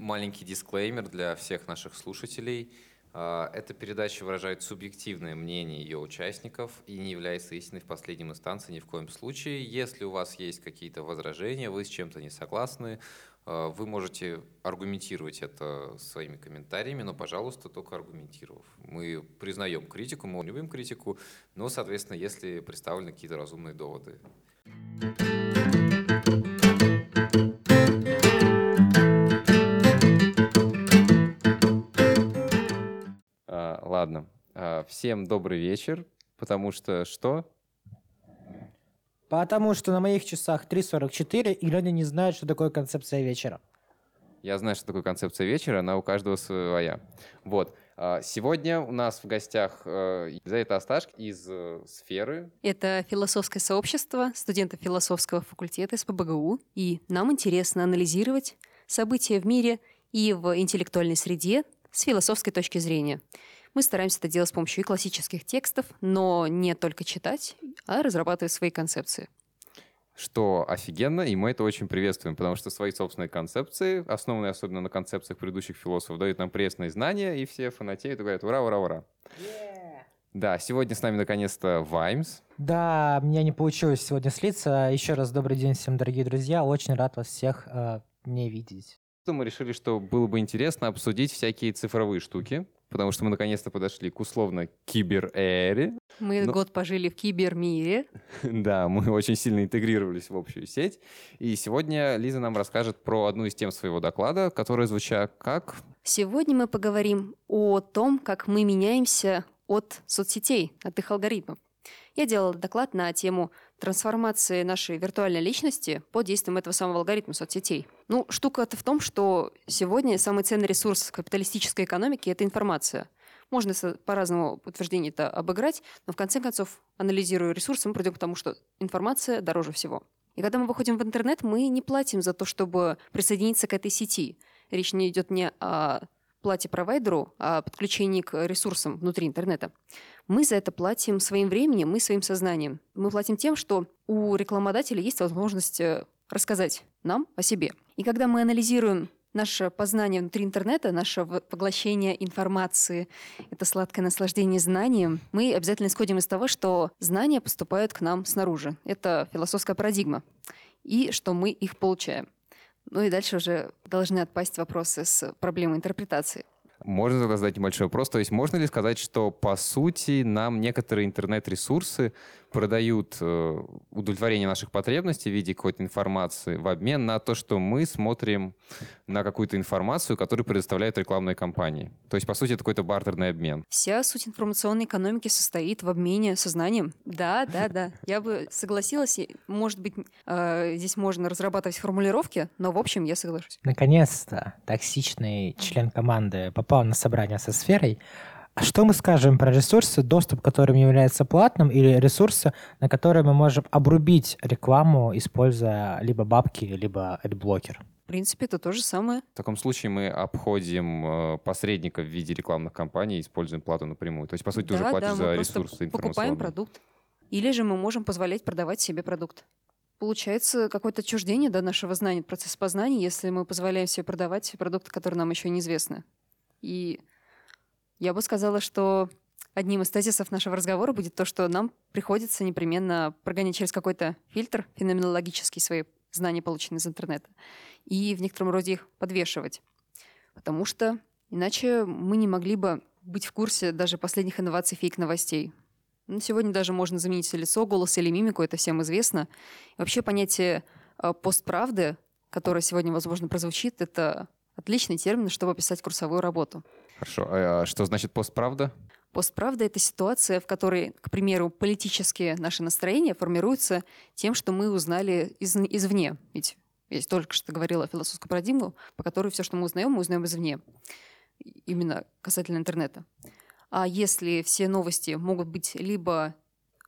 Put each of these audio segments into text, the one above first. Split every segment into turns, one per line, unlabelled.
маленький дисклеймер для всех наших слушателей. А, эта передача выражает субъективное мнение ее участников и не является истиной в последнем инстанции ни в коем случае. Если у вас есть какие-то возражения, вы с чем-то не согласны, а, вы можете аргументировать это своими комментариями, но, пожалуйста, только аргументировав. Мы признаем критику, мы любим критику, но, соответственно, если представлены какие-то разумные доводы. А, всем добрый вечер, потому что что?
Потому что на моих часах 3.44, и люди не знают, что такое концепция вечера.
Я знаю, что такое концепция вечера, она у каждого своя. Вот. А, сегодня у нас в гостях э, Елизавета Асташк из э, сферы.
Это философское сообщество студентов философского факультета СПБГУ. И нам интересно анализировать события в мире и в интеллектуальной среде с философской точки зрения. Мы стараемся это делать с помощью и классических текстов, но не только читать, а разрабатывать свои концепции.
Что офигенно, и мы это очень приветствуем, потому что свои собственные концепции, основанные особенно на концепциях предыдущих философов, дают нам пресные знания, и все фанатеют и говорят «Ура, ура, ура!». Yeah. Да, сегодня с нами наконец-то Ваймс.
Да, мне не получилось сегодня слиться. Еще раз добрый день всем, дорогие друзья. Очень рад вас всех э, не видеть.
Мы решили, что было бы интересно обсудить всякие цифровые штуки, потому что мы наконец-то подошли к условно кибер-эре.
Мы Но... год пожили в кибермире.
да, мы очень сильно интегрировались в общую сеть. И сегодня Лиза нам расскажет про одну из тем своего доклада, которая звучит как...
Сегодня мы поговорим о том, как мы меняемся от соцсетей, от их алгоритмов. Я делала доклад на тему трансформации нашей виртуальной личности под действием этого самого алгоритма соцсетей. Ну, штука-то в том, что сегодня самый ценный ресурс капиталистической экономики – это информация. Можно по-разному утверждение это обыграть, но в конце концов, анализируя ресурсы, мы придем к тому, что информация дороже всего. И когда мы выходим в интернет, мы не платим за то, чтобы присоединиться к этой сети. Речь не идет не о плате провайдеру, а подключении к ресурсам внутри интернета. Мы за это платим своим временем, мы своим сознанием. Мы платим тем, что у рекламодателя есть возможность э, рассказать нам о себе. И когда мы анализируем наше познание внутри интернета, наше поглощение информации, это сладкое наслаждение знанием, мы обязательно исходим из того, что знания поступают к нам снаружи. Это философская парадигма. И что мы их получаем. Ну и дальше уже должны отпасть вопросы с проблемой интерпретации.
Можно тогда задать небольшой вопрос. То есть можно ли сказать, что по сути нам некоторые интернет-ресурсы продают э, удовлетворение наших потребностей в виде какой-то информации в обмен на то, что мы смотрим на какую-то информацию, которую предоставляют рекламные компании. То есть, по сути, это какой-то бартерный обмен.
Вся суть информационной экономики состоит в обмене сознанием. Да, да, да. Я бы согласилась. Может быть, э, здесь можно разрабатывать формулировки, но в общем я соглашусь.
Наконец-то токсичный член команды попал на собрание со сферой. А что мы скажем про ресурсы, доступ к которым является платным, или ресурсы, на которые мы можем обрубить рекламу, используя либо бабки, либо адблокер?
В принципе, это то же самое.
В таком случае мы обходим э, посредника в виде рекламных кампаний и используем плату напрямую. То есть, по сути,
да,
ты уже платишь
да,
за ресурсы
покупаем продукт. Или же мы можем позволять продавать себе продукт. Получается какое-то отчуждение до нашего знания, процесс познания, если мы позволяем себе продавать продукты, которые нам еще неизвестны. И я бы сказала, что одним из тезисов нашего разговора будет то, что нам приходится непременно прогонять через какой-то фильтр феноменологический свои знания, полученные из интернета, и в некотором роде их подвешивать. Потому что иначе мы не могли бы быть в курсе даже последних инноваций фейк-новостей. Ну, сегодня даже можно заменить лицо, голос или мимику, это всем известно. И вообще понятие э, постправды, которое сегодня, возможно, прозвучит, это отличный термин, чтобы описать курсовую работу.
Хорошо. А, а что значит постправда?
Постправда — это ситуация, в которой, к примеру, политические наши настроения формируются тем, что мы узнали из, извне. Ведь я только что говорила философскую парадигму, по которой все, что мы узнаем, мы узнаем извне. Именно касательно интернета. А если все новости могут быть либо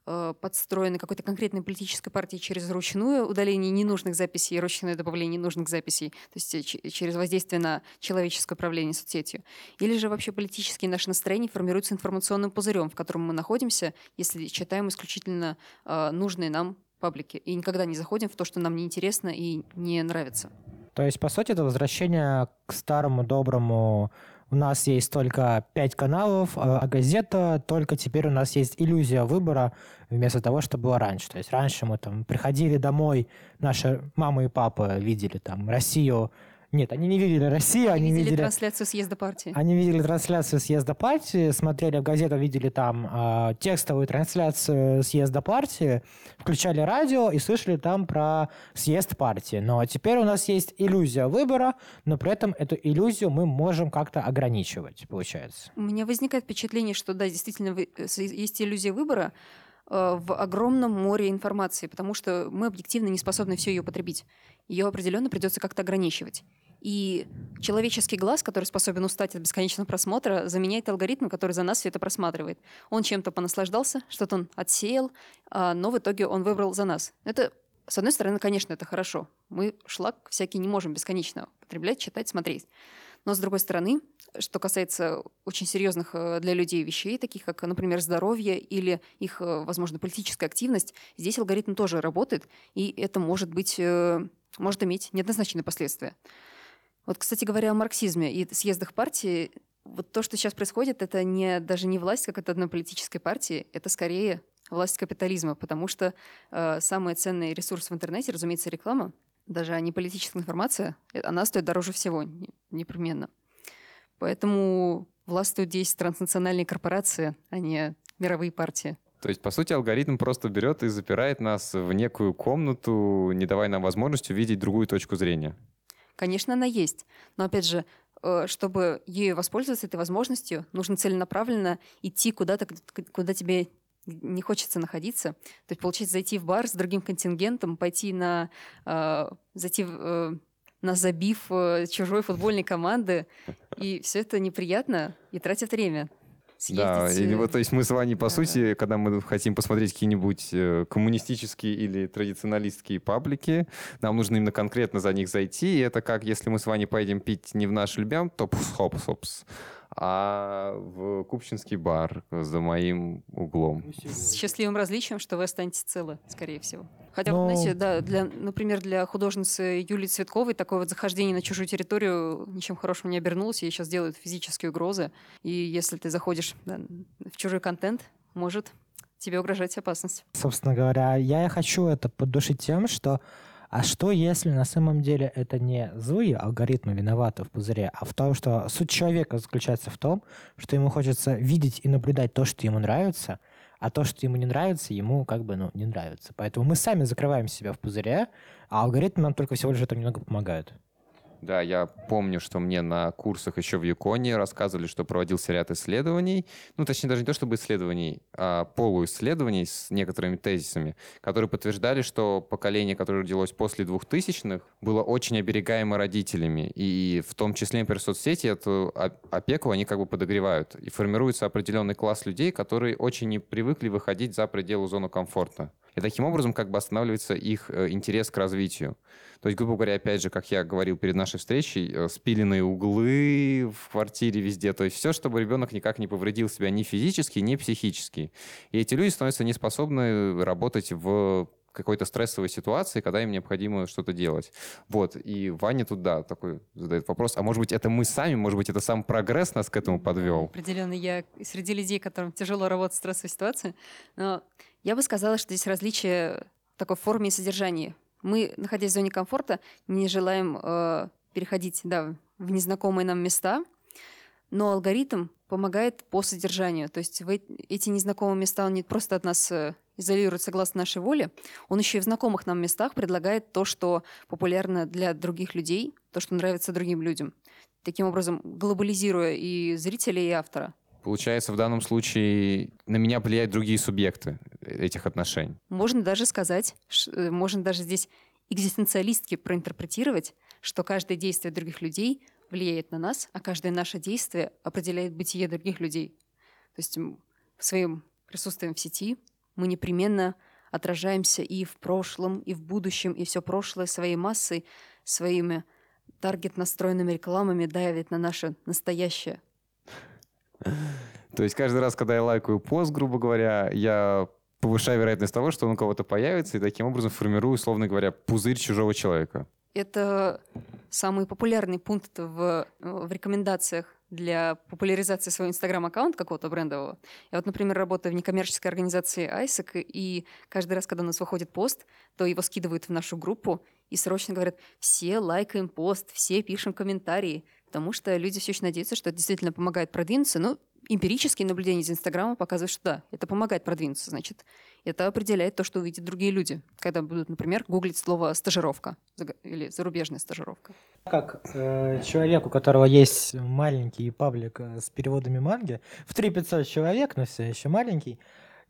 подстроены какой-то конкретной политической партией через ручное удаление ненужных записей и ручное добавление ненужных записей, то есть э, через воздействие на человеческое управление соцсетью. Или же вообще политические наши настроения формируются информационным пузырем, в котором мы находимся, если читаем исключительно э, нужные нам паблики и никогда не заходим в то, что нам неинтересно и не нравится.
То есть, по сути, это возвращение к старому доброму у нас есть только пять каналов, а, а газета только теперь у нас есть иллюзия выбора вместо того, что было раньше. То есть раньше мы там приходили домой, наши мамы и папы видели там Россию нет, они не видели Россию, они,
они видели,
видели
трансляцию съезда партии.
Они видели трансляцию съезда партии, смотрели в газету, видели там э, текстовую трансляцию съезда партии, включали радио и слышали там про съезд партии. Но теперь у нас есть иллюзия выбора, но при этом эту иллюзию мы можем как-то ограничивать, получается.
У меня возникает впечатление, что да, действительно есть иллюзия выбора, э, в огромном море информации, потому что мы объективно не способны все ее потребить. Ее определенно придется как-то ограничивать. И человеческий глаз, который способен устать от бесконечного просмотра, заменяет алгоритм, который за нас все это просматривает. Он чем-то понаслаждался, что-то он отсеял, а, но в итоге он выбрал за нас. Это, с одной стороны, конечно, это хорошо. Мы шлак всякий не можем бесконечно потреблять, читать, смотреть. Но, с другой стороны, что касается очень серьезных э, для людей вещей, таких как, например, здоровье или их, э, возможно, политическая активность, здесь алгоритм тоже работает, и это может быть, э, может иметь неоднозначные последствия. Вот, кстати говоря, о марксизме и съездах партии, вот то, что сейчас происходит, это не, даже не власть как от одной политической партии, это скорее власть капитализма, потому что э, самый ценный ресурс в интернете, разумеется, реклама, даже не политическая информация, э, она стоит дороже всего, непременно. Поэтому властвуют здесь транснациональные корпорации, а не мировые партии.
То есть, по сути, алгоритм просто берет и запирает нас в некую комнату, не давая нам возможность увидеть другую точку зрения.
Конечно, она есть. Но, опять же, э, чтобы ею воспользоваться, этой возможностью, нужно целенаправленно идти куда-то, куда тебе не хочется находиться. То есть, получается, зайти в бар с другим контингентом, пойти на... Э, зайти э, на забив чужой футбольной команды, и все это неприятно и тратит время
съездить. Да, или вот, то есть мы с вами, по да, сути, да. когда мы хотим посмотреть какие-нибудь э, коммунистические или традиционалистские паблики, нам нужно именно конкретно за них зайти, и это как если мы с вами поедем пить не в наш любим топ-хопс-хопс, а в Купчинский бар за моим углом.
С счастливым различием, что вы останетесь целы, скорее всего. Хотя, Но... знаете, да, для, например, для художницы Юлии Цветковой такое вот захождение на чужую территорию ничем хорошим не обернулось. Ей сейчас делают физические угрозы. И если ты заходишь да, в чужой контент, может тебе угрожать опасность.
Собственно говоря, я хочу это поддушить тем, что а что, если на самом деле это не злые алгоритмы виноваты в пузыре, а в том, что суть человека заключается в том, что ему хочется видеть и наблюдать то, что ему нравится, а то, что ему не нравится, ему как бы ну, не нравится. Поэтому мы сами закрываем себя в пузыре, а алгоритмы нам только всего лишь это немного помогают.
Да, я помню, что мне на курсах еще в Юконе рассказывали, что проводился ряд исследований, ну, точнее, даже не то чтобы исследований, а полуисследований с некоторыми тезисами, которые подтверждали, что поколение, которое родилось после 2000-х, было очень оберегаемо родителями, и в том числе, например, соцсети эту опеку они как бы подогревают, и формируется определенный класс людей, которые очень не привыкли выходить за пределы зоны комфорта. И таким образом как бы останавливается их э, интерес к развитию. То есть, грубо говоря, опять же, как я говорил перед нашей встречей, э, спиленные углы в квартире везде, то есть все, чтобы ребенок никак не повредил себя ни физически, ни психически. И эти люди становятся неспособны работать в какой-то стрессовой ситуации, когда им необходимо что-то делать. Вот, и Ваня тут, да, такой задает вопрос, а может быть, это мы сами, может быть, это сам прогресс нас к этому подвел?
Определенно, я среди людей, которым тяжело работать в стрессовой ситуации, но я бы сказала, что здесь различие в такой форме и содержании. Мы, находясь в зоне комфорта, не желаем э, переходить да, в незнакомые нам места, но алгоритм помогает по содержанию. То есть в эти незнакомые места он не просто от нас э, изолирует согласно нашей воле, он еще и в знакомых нам местах предлагает то, что популярно для других людей, то, что нравится другим людям. Таким образом, глобализируя и зрителя, и автора.
Получается, в данном случае на меня влияют другие субъекты этих отношений.
Можно даже сказать, э, можно даже здесь экзистенциалистски проинтерпретировать, что каждое действие других людей влияет на нас, а каждое наше действие определяет бытие других людей. То есть своим присутствием в сети мы непременно отражаемся и в прошлом, и в будущем, и все прошлое своей массой, своими таргет-настроенными рекламами давит на наше настоящее.
То есть каждый раз, когда я лайкаю пост, грубо говоря, я повышаю вероятность того, что он у кого-то появится, и таким образом формирую, условно говоря, пузырь чужого человека.
Это самый популярный пункт в, в рекомендациях для популяризации своего инстаграм-аккаунта какого-то брендового. Я вот, например, работаю в некоммерческой организации ISAC, и каждый раз, когда у нас выходит пост, то его скидывают в нашу группу и срочно говорят, все лайкаем пост, все пишем комментарии, потому что люди все еще надеются, что это действительно помогает продвинуться. Ну, эмпирические наблюдения из Инстаграма показывают, что да, это помогает продвинуться. Значит, это определяет то, что увидят другие люди, когда будут, например, гуглить слово «стажировка» или «зарубежная стажировка».
Как э, человек, у которого есть маленький паблик э, с переводами манги, в 3500 человек, но все еще маленький,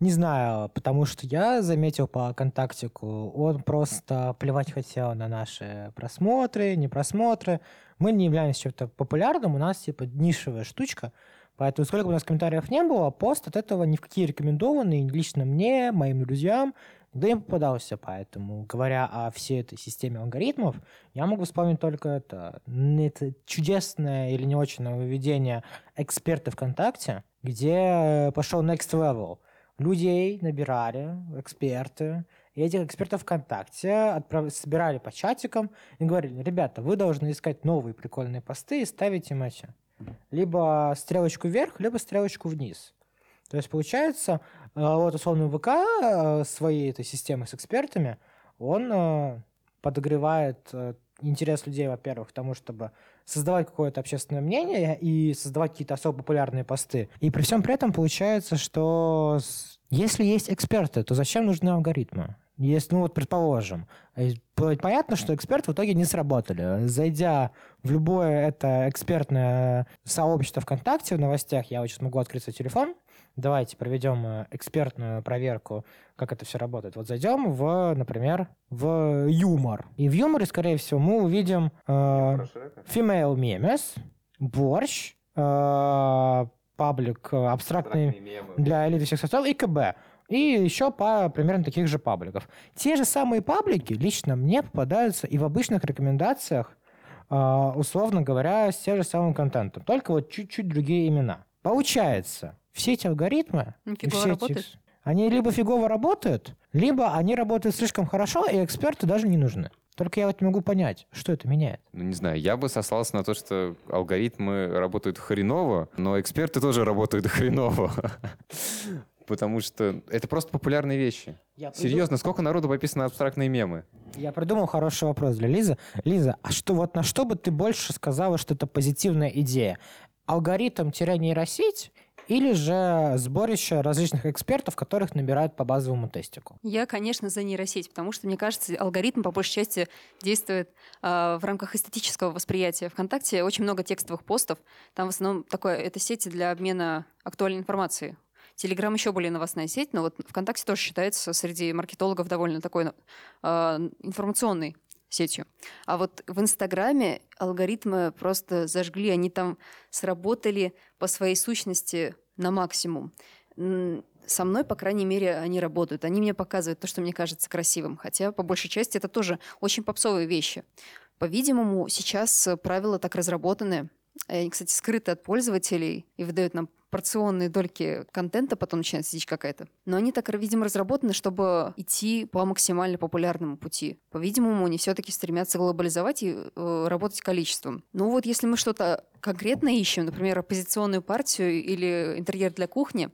не знаю, потому что я заметил по контактику, он просто плевать хотел на наши просмотры, не просмотры. Мы не являемся чем-то популярным, у нас типа нишевая штучка, Поэтому сколько бы у нас комментариев не было, пост от этого ни в какие рекомендованные лично мне, моим друзьям, да им попадался. Поэтому, говоря о всей этой системе алгоритмов, я могу вспомнить только это. Это чудесное или не очень нововведение эксперты ВКонтакте, где пошел next level. Людей набирали, эксперты, и этих экспертов ВКонтакте отправ... собирали по чатикам и говорили, ребята, вы должны искать новые прикольные посты и ставить им эти либо стрелочку вверх, либо стрелочку вниз. То есть получается, э, вот условно ВК э, своей этой системы с экспертами, он э, подогревает интерес людей, во-первых, к тому, чтобы создавать какое-то общественное мнение и создавать какие-то особо популярные посты. И при всем при этом получается, что если есть эксперты, то зачем нужны алгоритмы? Если, ну вот, предположим, понятно, что эксперты в итоге не сработали. Зайдя в любое это экспертное сообщество ВКонтакте в новостях, я вот сейчас могу открыть свой телефон, давайте проведем э, экспертную проверку, как это все работает. Вот зайдем в, например, в юмор. И в юморе, скорее всего, мы увидим э, female memes, борщ, э, паблик э, абстрактный для элиты всех социалов и КБ и еще по примерно таких же пабликов. Те же самые паблики лично мне попадаются и в обычных рекомендациях, а, условно говоря, с тем же самым контентом, только вот чуть-чуть другие имена. Получается, все эти алгоритмы,
все эти,
они либо фигово работают, либо они работают слишком хорошо, и эксперты даже не нужны. Только я вот не могу понять, что это меняет.
Ну, не знаю, я бы сослался на то, что алгоритмы работают хреново, но эксперты тоже работают хреново. Потому что это просто популярные вещи. Я Серьезно, сколько народу подписано на абстрактные мемы?
Я придумал хороший вопрос для Лизы. Лиза, а что вот на что бы ты больше сказала, что это позитивная идея? Алгоритм-нейросеть или же сборище различных экспертов, которых набирают по базовому тестику?
Я, конечно, за нейросеть, потому что, мне кажется, алгоритм по большей части действует э, в рамках эстетического восприятия. Вконтакте очень много текстовых постов. Там в основном такое, это сети для обмена актуальной информацией. Телеграм еще более новостная сеть, но вот ВКонтакте тоже считается среди маркетологов довольно такой э, информационной сетью. А вот в Инстаграме алгоритмы просто зажгли, они там сработали по своей сущности на максимум. Со мной, по крайней мере, они работают. Они мне показывают то, что мне кажется красивым. Хотя, по большей части, это тоже очень попсовые вещи. По-видимому, сейчас правила так разработаны, они, кстати, скрыты от пользователей и выдают нам порционные дольки контента, потом начинается дичь какая-то. Но они так, видимо, разработаны, чтобы идти по максимально популярному пути. По-видимому, они все-таки стремятся глобализовать и э, работать количеством. Ну вот если мы что-то конкретно ищем, например, оппозиционную партию или интерьер для кухни,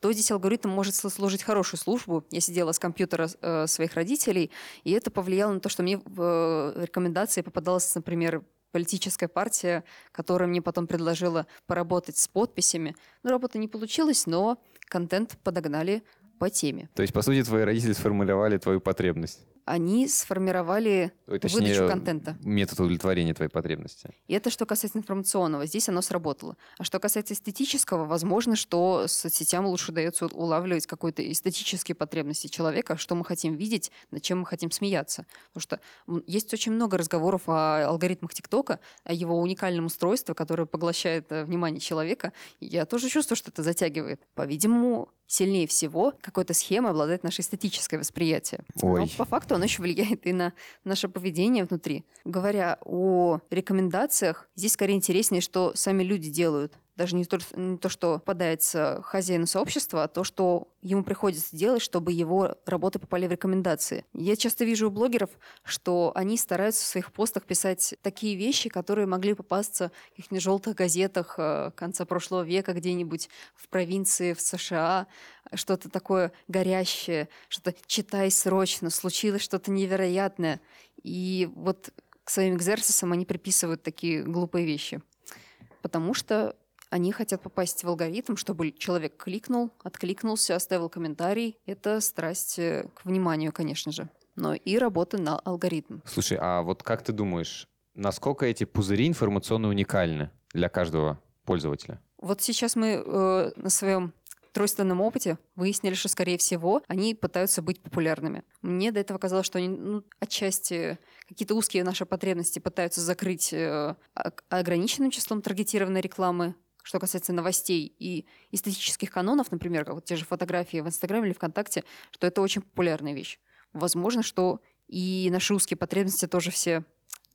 то здесь алгоритм может служить хорошую службу. Я сидела с компьютера э, своих родителей, и это повлияло на то, что мне в э, рекомендации попадалось, например, политическая партия, которая мне потом предложила поработать с подписями. Ну, работа не получилась, но контент подогнали по теме.
То есть, по сути, твои родители сформулировали твою потребность?
Они сформировали Ой, точнее, выдачу контента.
Метод удовлетворения твоей потребности.
И это что касается информационного. Здесь оно сработало. А что касается эстетического, возможно, что соцсетям лучше дается улавливать какой-то эстетические потребности человека, что мы хотим видеть, над чем мы хотим смеяться. Потому что есть очень много разговоров о алгоритмах ТикТока, о его уникальном устройстве, которое поглощает э, внимание человека. Я тоже чувствую, что это затягивает. По-видимому, сильнее всего какой-то схемой обладает наше эстетическое восприятие. Ой. Но по факту оно еще влияет и на наше поведение внутри. Говоря о рекомендациях, здесь скорее интереснее, что сами люди делают. Даже не то, не то, что попадается хозяину сообщества, а то, что ему приходится делать, чтобы его работы попали в рекомендации. Я часто вижу у блогеров, что они стараются в своих постах писать такие вещи, которые могли попасться в каких-нибудь желтых газетах э, конца прошлого века где-нибудь в провинции, в США, что-то такое горящее, что-то «читай срочно», случилось что-то невероятное. И вот к своим экзерсисам они приписывают такие глупые вещи. Потому что они хотят попасть в алгоритм, чтобы человек кликнул, откликнулся, оставил комментарий. Это страсть э, к вниманию, конечно же. Но и работа на алгоритм.
Слушай, а вот как ты думаешь, насколько эти пузыри информационно уникальны для каждого пользователя?
Вот сейчас мы э, на своем тройственном опыте выяснили, что, скорее всего, они пытаются быть популярными. Мне до этого казалось, что они ну, отчасти какие-то узкие наши потребности пытаются закрыть э, ограниченным числом таргетированной рекламы, что касается новостей и эстетических канонов, например, как вот те же фотографии в Инстаграме или ВКонтакте, что это очень популярная вещь. Возможно, что и наши узкие потребности тоже все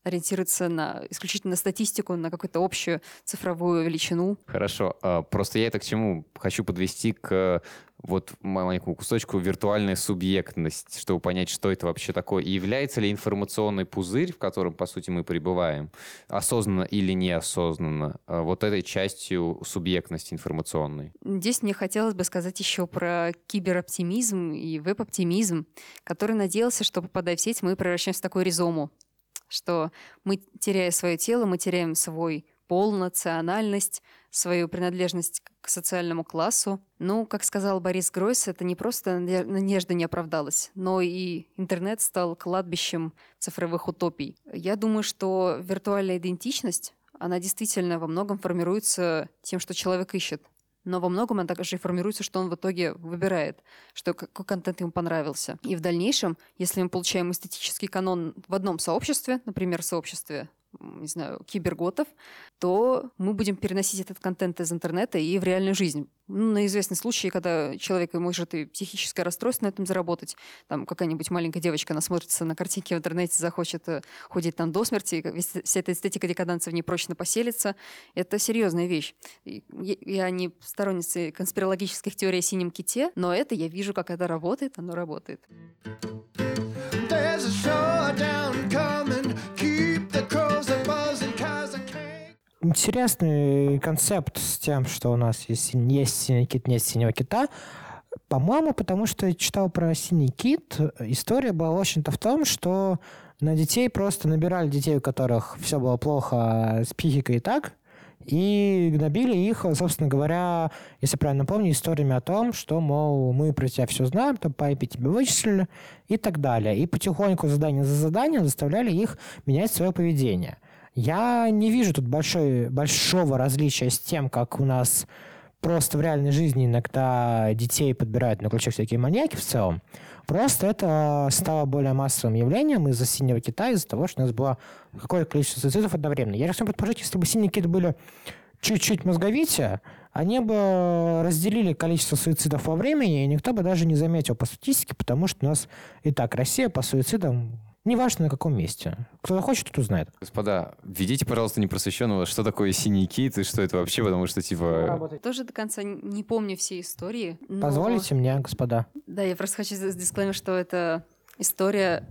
ориентируются на исключительно на статистику, на какую-то общую цифровую величину.
Хорошо. А, просто я это к чему хочу подвести к вот маленькому кусочку виртуальная субъектность, чтобы понять, что это вообще такое. И является ли информационный пузырь, в котором, по сути, мы пребываем, осознанно или неосознанно, а, вот этой частью субъектности информационной?
Здесь мне хотелось бы сказать еще про кибероптимизм и веб-оптимизм, который надеялся, что, попадая в сеть, мы превращаемся в такую ризому, что мы, теряя свое тело, мы теряем свой пол, свою принадлежность к социальному классу. Ну, как сказал Борис Гройс, это не просто надежда не оправдалась, но и интернет стал кладбищем цифровых утопий. Я думаю, что виртуальная идентичность, она действительно во многом формируется тем, что человек ищет но во многом он также и формируется, что он в итоге выбирает, что какой контент ему понравился. И в дальнейшем, если мы получаем эстетический канон в одном сообществе, например, сообществе не знаю, киберготов, то мы будем переносить этот контент из интернета и в реальную жизнь. Ну, на известный случай, когда человек может и психическое расстройство на этом заработать, там какая-нибудь маленькая девочка насмотрится на картинки в интернете, захочет э, худеть там до смерти, вся эта эстетика декаданса в ней прочно поселится. Это серьезная вещь. Я не сторонница конспирологических теорий о синем ките, но это я вижу, как это работает, оно работает.
Интересный концепт с тем, что у нас есть, есть синий кит, нет синего кита. По-моему, потому что я читал про синий кит, история была, в общем-то, в том, что на детей просто набирали детей, у которых все было плохо с психикой и так, и гнобили их, собственно говоря, если правильно помню, историями о том, что, мол, мы про тебя все знаем, там по IP тебя вычислили и так далее. И потихоньку задание за заданием заставляли их менять свое поведение. Я не вижу тут большой, большого различия с тем, как у нас просто в реальной жизни иногда детей подбирают на ключе всякие маньяки в целом. Просто это стало более массовым явлением из-за синего кита, из-за того, что у нас было какое-то количество суицидов одновременно. Я хочу предположить, если бы синие киты были чуть-чуть мозговитее, они бы разделили количество суицидов во времени, и никто бы даже не заметил по статистике, потому что у нас и так Россия по суицидам Неважно, на каком месте. Кто захочет, тот узнает.
Господа, введите, пожалуйста, непросвещенного, что такое синий кит и что это вообще, потому что, типа...
Тоже до конца не помню все истории.
Но... Позволите мне, господа?
Да, я просто хочу дисклеймер, что эта история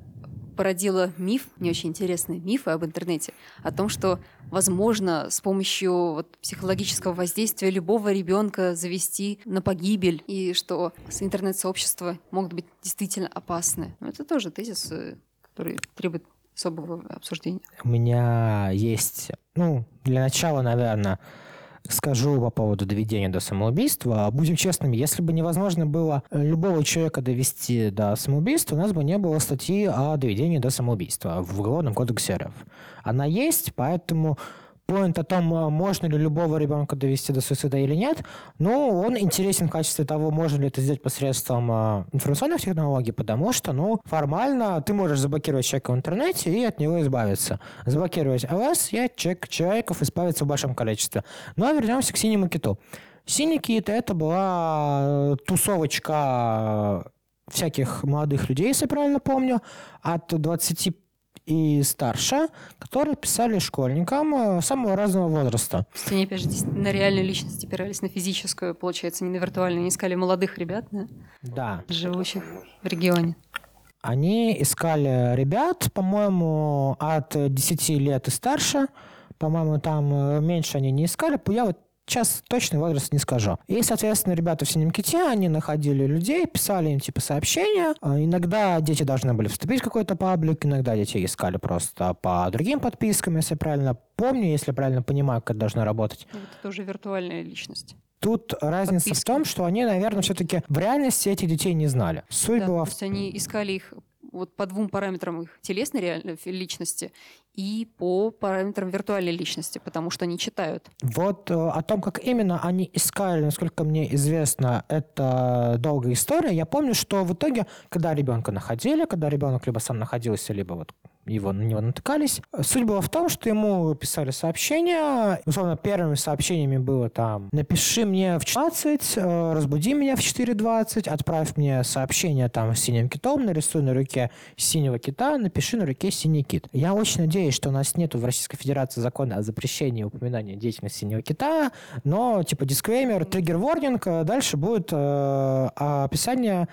породила миф, не очень интересный миф об интернете, о том, что возможно с помощью вот, психологического воздействия любого ребенка завести на погибель, и что интернет-сообщества могут быть действительно опасны. Но это тоже тезис э, который требует особого обсуждения?
У меня есть, ну, для начала, наверное, скажу по поводу доведения до самоубийства. Будем честными, если бы невозможно было любого человека довести до самоубийства, у нас бы не было статьи о доведении до самоубийства в Уголовном кодексе РФ. Она есть, поэтому поинт о том, а, можно ли любого ребенка довести до суицида или нет, ну, он интересен в качестве того, можно ли это сделать посредством э, информационных технологий, потому что, ну, формально ты можешь заблокировать человека в интернете и от него избавиться. Заблокировать ЛС и от человек, человеков избавиться в большом количестве. Ну, а вернемся к синему киту. Синий кит — это была э, тусовочка всяких молодых людей, если правильно помню, от 20 и старше, которые писали школьникам э, самого разного возраста.
То есть они, опять же, на реальную личность опирались, на физическую, получается, не на виртуальную. Они искали молодых ребят, да,
Да.
живущих в регионе.
Они искали ребят, по-моему, от 10 лет и старше. По-моему, там э, меньше они не искали. Я вот сейчас точный возраст не скажу. И, соответственно, ребята в синем ките, они находили людей, писали им типа сообщения. А Иногда дети должны были вступить в какой-то паблик, иногда дети искали просто по другим подпискам, если я правильно помню, если правильно понимаю, как это должно работать.
Ну, это уже виртуальная личность.
Тут разница в
Подписки.
том, что они, наверное, все-таки в реальности этих детей не знали. Суть
Да,
была
то
в
есть они искали их вот по двум параметрам их телесной реальной личности и по параметрам виртуальной личности, потому что они читают.
Вот э, о том, как именно они искали, насколько мне известно, это долгая история. Я помню, что в итоге, когда ребенка находили, когда ребенок либо сам находился, либо вот его, на него натыкались, суть была в том, что ему писали сообщения. Условно, первыми сообщениями было там «Напиши мне в 14, э, разбуди меня в 4.20, отправь мне сообщение там с синим китом, нарисуй на руке синего кита, напиши на руке синий кит». Я очень надеюсь, что у нас нету в Российской Федерации закона о запрещении упоминания деятельности синего кита, но типа дисклеймер, триггер-ворнинг, э, дальше будет э, описание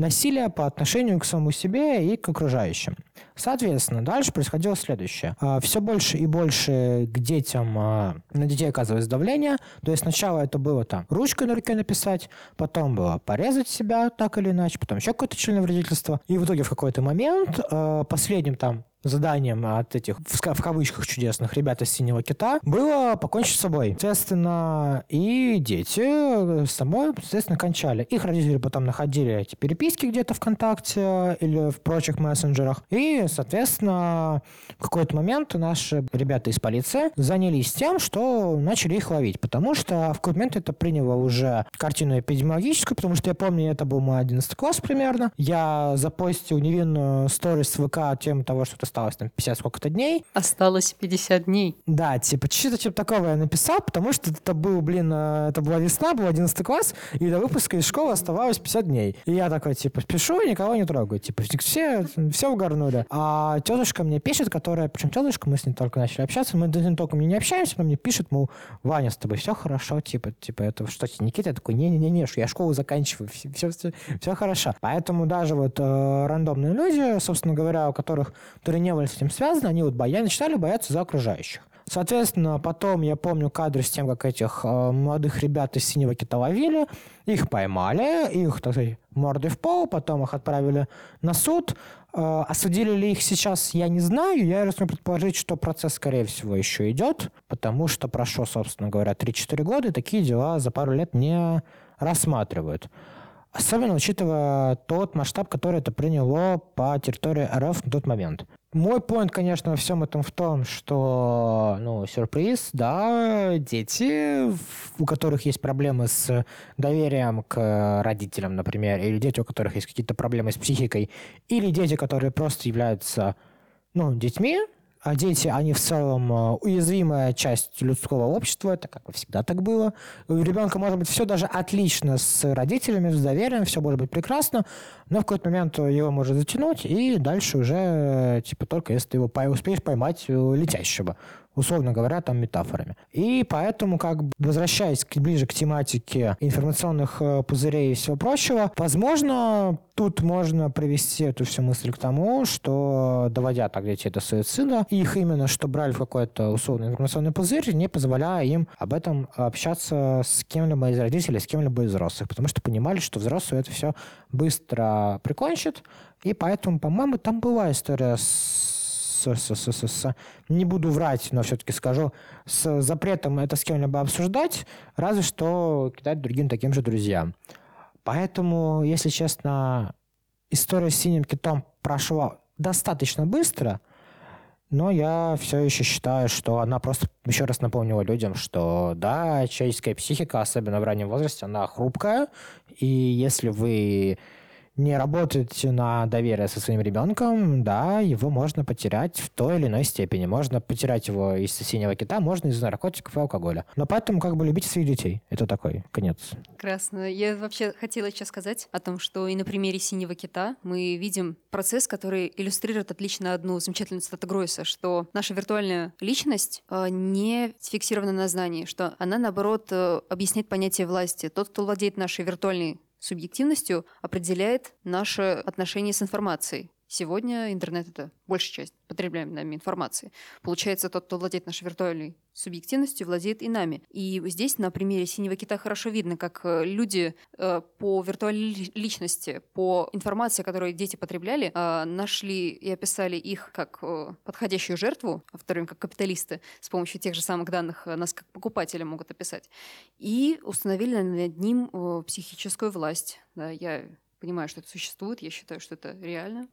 насилия по отношению к самому себе и к окружающим. Соответственно, дальше происходило следующее. Все больше и больше к детям, а, на детей оказывалось давление. То есть сначала это было там ручкой на руке написать, потом было порезать себя так или иначе, потом еще какое-то членовредительство. И в итоге в какой-то момент а, последним там заданием от этих, в, кавычках, чудесных ребят из «Синего кита» было покончить с собой. Соответственно, и дети с собой, соответственно, кончали. Их родители потом находили эти переписки где-то ВКонтакте или в прочих мессенджерах. И, соответственно, в какой-то момент наши ребята из полиции занялись тем, что начали их ловить. Потому что в какой-то момент это приняло уже картину эпидемиологическую, потому что я помню, это был мой 11 класс примерно. Я запостил невинную сторис в ВК тем того, что осталось там 50 сколько-то дней.
Осталось 50 дней.
Да, типа, что-то типа такого я написал, потому что это был, блин, э, это была весна, был 11 класс, и до выпуска из школы оставалось 50 дней. И я такой, типа, пишу, и никого не трогаю. Типа, все, все угорнули. А тетушка мне пишет, которая, причем тетушка, мы с ней только начали общаться, мы до только не общаемся, но мне пишет, мол, Ваня, с тобой все хорошо, типа, типа, это что Никита? Я такой, не-не-не, я школу заканчиваю, все, все, все хорошо. Поэтому даже вот э, рандомные люди, собственно говоря, у которых, которые не были с этим связаны, они вот боя, начинали бояться за окружающих. Соответственно, потом я помню кадры с тем, как этих э, молодых ребят из синего кита ловили, их поймали, их, так сказать, мордой в пол, потом их отправили на суд. Э, осудили ли их сейчас, я не знаю. Я рискну предположить, что процесс, скорее всего, еще идет, потому что прошло, собственно говоря, 3-4 года, и такие дела за пару лет не рассматривают. Особенно учитывая тот масштаб, который это приняло по территории РФ на тот момент. Мой поинт, конечно, во всем этом в том, что, ну, сюрприз, да, дети, у которых есть проблемы с доверием к родителям, например, или дети, у которых есть какие-то проблемы с психикой, или дети, которые просто являются, ну, детьми, а дети, они в целом э, уязвимая часть людского общества, это как бы всегда так было. У ребенка может быть все даже отлично с родителями, с доверием, все может быть прекрасно, но в какой-то момент его может затянуть, и дальше уже, э, типа, только если ты его успеешь поймать летящего, условно говоря, там метафорами. И поэтому, как бы, возвращаясь к- ближе к тематике информационных э, пузырей и всего прочего, возможно, тут можно привести эту всю мысль к тому, что, доводя так детей до суицида, их именно что брали в какой-то условный информационный пузырь, не позволяя им об этом общаться с кем-либо из родителей, с кем-либо из взрослых, потому что понимали, что взрослые это все быстро прикончат, и поэтому, по-моему, там была история с с, с- с- с- с- не буду врать, но все-таки скажу, с запретом это с кем-либо обсуждать, разве что кидать другим таким же друзьям. Поэтому, если честно, история с синим китом прошла достаточно быстро, но я все еще считаю, что она просто еще раз напомнила людям, что да, человеческая психика, особенно в раннем возрасте, она хрупкая, и если вы не работаете на доверие со своим ребенком, да, его можно потерять в той или иной степени. Можно потерять его из синего кита, можно из наркотиков и алкоголя. Но поэтому как бы любите своих детей. Это такой конец.
Прекрасно. Я вообще хотела сейчас сказать о том, что и на примере синего кита мы видим процесс, который иллюстрирует отлично одну замечательную цитату Гройса, что наша виртуальная личность э, не фиксирована на знании, что она, наоборот, э, объясняет понятие власти. Тот, кто владеет нашей виртуальной субъективностью определяет наше отношение с информацией. Сегодня интернет — это большая часть потребляемой нами информации. Получается, тот, кто владеет нашей виртуальной субъективностью, владеет и нами. И здесь на примере «Синего кита» хорошо видно, как э, люди э, по виртуальной личности, по информации, которую дети потребляли, э, нашли и описали их как подходящую жертву, а вторым как капиталисты, с помощью тех же самых данных нас как покупателя могут описать, и установили над ним психическую власть. Да, я понимаю, что это существует, я считаю, что это реально.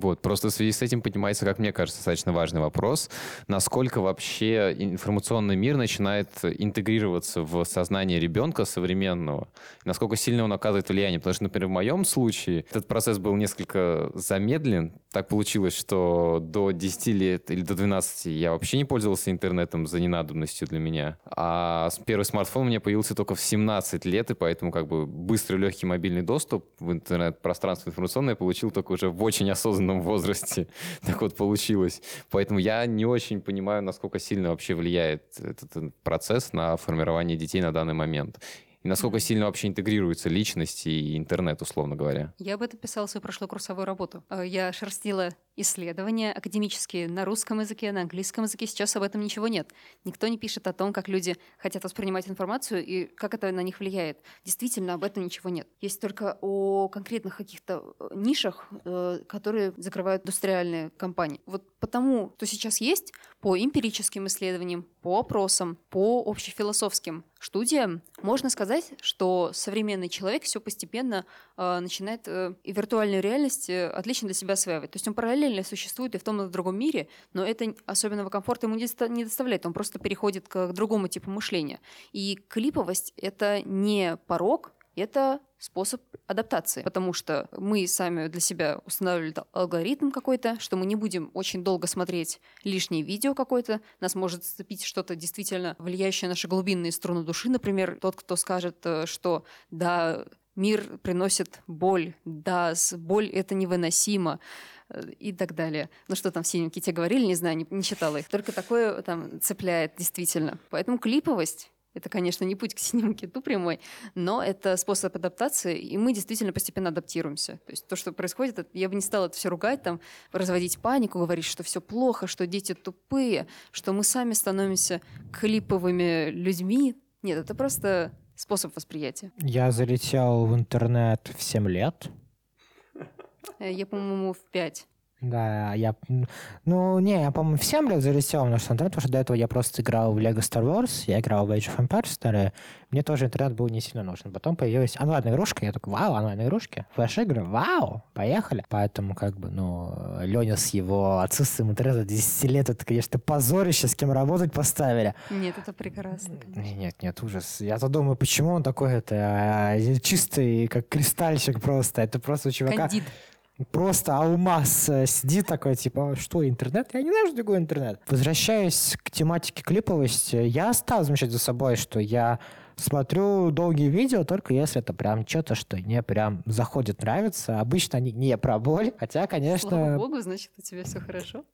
Вот, просто в связи с этим поднимается, как мне кажется, достаточно важный вопрос, насколько вообще информационный мир начинает интегрироваться в сознание ребенка современного, насколько сильно он оказывает влияние. Потому что, например, в моем случае этот процесс был несколько замедлен. Так получилось, что до 10 лет или до 12 я вообще не пользовался интернетом за ненадобностью для меня. А первый смартфон у меня появился только в 17 лет, и поэтому как бы быстрый легкий мобильный доступ в интернет-пространство информационное получил только уже в очень осознанном осознанном возрасте так вот получилось. Поэтому я не очень понимаю, насколько сильно вообще влияет этот процесс на формирование детей на данный момент. И насколько сильно вообще интегрируется личность и интернет, условно говоря.
Я об этом писала свою прошлую курсовую работу. Э, я шерстила исследования академические на русском языке, на английском языке. Сейчас об этом ничего нет. Никто не пишет о том, как люди хотят воспринимать информацию и как это на них влияет. Действительно, об этом ничего нет. Есть только о конкретных каких-то э, нишах, э, которые закрывают индустриальные компании. Вот потому, что сейчас есть, по эмпирическим исследованиям, по опросам, по общефилософским студиям, можно сказать, что современный человек все постепенно э, начинает и виртуальную реальность отлично для себя осваивать. То есть он параллельно существует и в том, и в другом мире, но это особенного комфорта ему не доставляет. Он просто переходит к другому типу мышления. И клиповость — это не порог, это способ адаптации, потому что мы сами для себя устанавливали алгоритм какой-то, что мы не будем очень долго смотреть лишнее видео какое-то, нас может зацепить что-то действительно влияющее на наши глубинные струны души, например, тот, кто скажет, э, что да, мир приносит боль, да, боль это невыносимо и так далее. Ну что там в синем ките говорили, не знаю, не, не читала их. Только такое там цепляет действительно. Поэтому клиповость это, конечно, не путь к синему киту прямой, но это способ адаптации, и мы действительно постепенно адаптируемся. То есть то, что происходит, я бы не стала это все ругать, там, разводить панику, говорить, что все плохо, что дети тупые, что мы сами становимся клиповыми людьми. Нет, это просто способ восприятия.
Я залетел в интернет в 7 лет.
Э, я, по-моему, в 5.
Да, я... Ну, не, я, по-моему, всем лет залетел в наш интернет, потому что до этого я просто играл в Lego Star Wars, я играл в Age of Empires старые. Мне тоже интернет был не сильно нужен. Потом появилась онлайн-игрушка, я такой, вау, онлайн-игрушки, флеш-игры, вау, поехали. Поэтому, как бы, ну, Леня с его отсутствием интернета 10 лет, это, конечно, позорище, с кем работать поставили.
Нет, это прекрасно,
конечно. Нет, нет, ужас. Я-то думаю, почему он такой, это а, чистый, как кристальчик просто. Это просто у чувака... Кандид просто алмаз э, сидит такой, типа, что, интернет? Я не знаю, что такое интернет. Возвращаясь к тематике клиповости, я стал замечать за собой, что я смотрю долгие видео только если это прям что-то, что мне прям заходит, нравится. Обычно они не про боль, хотя, конечно...
Слава богу, значит, у тебя все хорошо.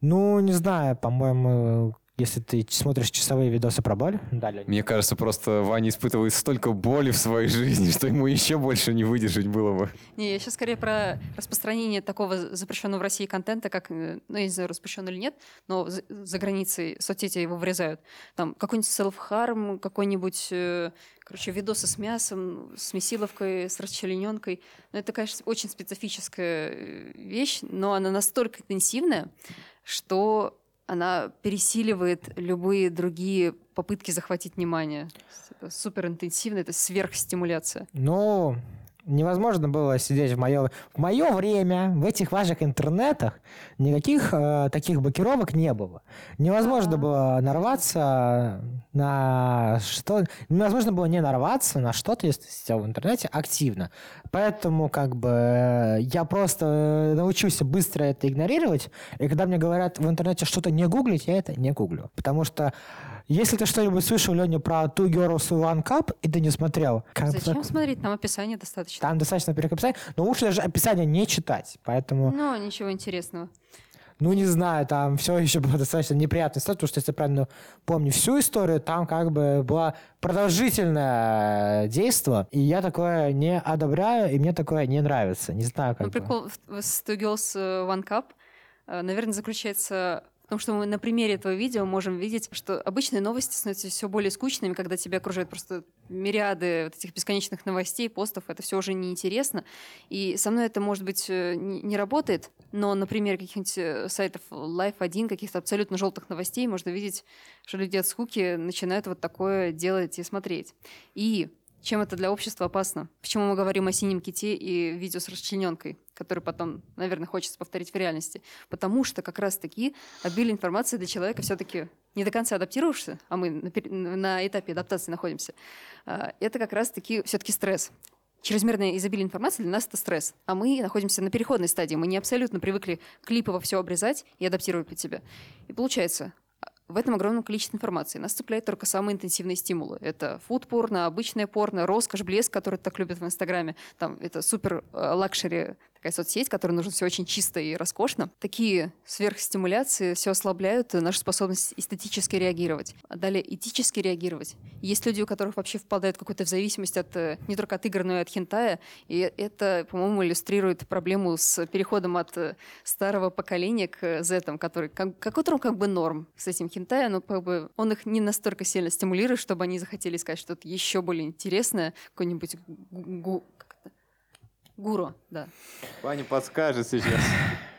Ну, не знаю, по-моему, если ты смотришь часовые видосы про боль,
далее. Мне кажется, просто Ваня испытывает столько боли в своей жизни, что ему еще больше не выдержать было бы.
Не, я сейчас скорее про распространение такого запрещенного в России контента, как, э, ну, я не знаю, запрещен или нет, но за, за границей соцсети его врезают. Там какой-нибудь селф-харм, какой-нибудь, э, короче, видосы с мясом, с месиловкой, с расчлененкой. Ну, это, конечно, очень специфическая э, вещь, но она настолько интенсивная, что она пересиливает любые другие попытки захватить внимание. Это супер интенсивно, это сверхстимуляция.
Ну, Невозможно было сидеть в мое, в мое время в этих ваших интернетах никаких э, таких блокировок не было. Невозможно
Ага.
было нарваться на что... Невозможно было не нарваться на что-то, если ты сидел в интернете активно. Поэтому как бы я просто э, научился быстро это игнорировать, и когда мне говорят в интернете что-то не гуглить, я это не гуглю. Потому что если ты что-нибудь слышал, Леня, про Two Girls One Cup, и ты не смотрел, как
Зачем смотреть? Там описание достаточно.
там достаточно перекописать, но лучше даже описание не читать. Поэтому,
Ну, ничего интересного.
ну, не знаю, там все еще было достаточно неприятно потому что, если я правильно помню всю историю, там как бы было продолжительное действие, и я такое не одобряю, и мне такое не нравится. Не знаю, как
Ну,
бы.
прикол с Two Girls э, One Cup, э, наверное, заключается в том, что мы на примере этого видео можем видеть, что обычные новости становятся все более скучными, когда тебя окружают просто мириады вот этих бесконечных новостей, постов, это все уже неинтересно. И со мной это, может быть, э, не не работает, но, например, каких-нибудь э, сайтов Life 1, каких-то абсолютно желтых новостей, можно видеть, что люди от скуки начинают вот такое делать и смотреть. И чем это для общества опасно? Почему мы говорим о синем ките и видео с расчлененкой, который потом, наверное, хочется повторить в реальности? Потому что как раз-таки обилие информации для человека все-таки не до конца адаптировавшийся, а мы на, на этапе адаптации находимся, а, это как раз-таки все-таки стресс. Чрезмерное изобилие информации для нас это стресс, а мы находимся на переходной стадии. Мы не абсолютно привыкли клипово все обрезать и адаптировать под себя. И получается, в этом огромном количестве информации. Нас цепляют только самые интенсивные стимулы. Это food-порно, обычное порно, роскошь, блеск, который так любят в Инстаграме. Там это супер э, luxury такая соцсеть, которой нужно все очень чисто и роскошно. Такие сверхстимуляции все ослабляют нашу способность эстетически реагировать. А далее этически реагировать. Есть люди, у которых вообще впадают в какую-то зависимость от э, не только от игр, но и от хентая. И это, по-моему, иллюстрирует проблему с переходом от э, старого поколения к Z, который, как, как которым как бы норм с этим хентая, но как бы он их не настолько сильно стимулирует, чтобы они захотели искать что-то еще более интересное, какой-нибудь гу- гу- как это? Гуру, да.
Ваня подскажет сейчас.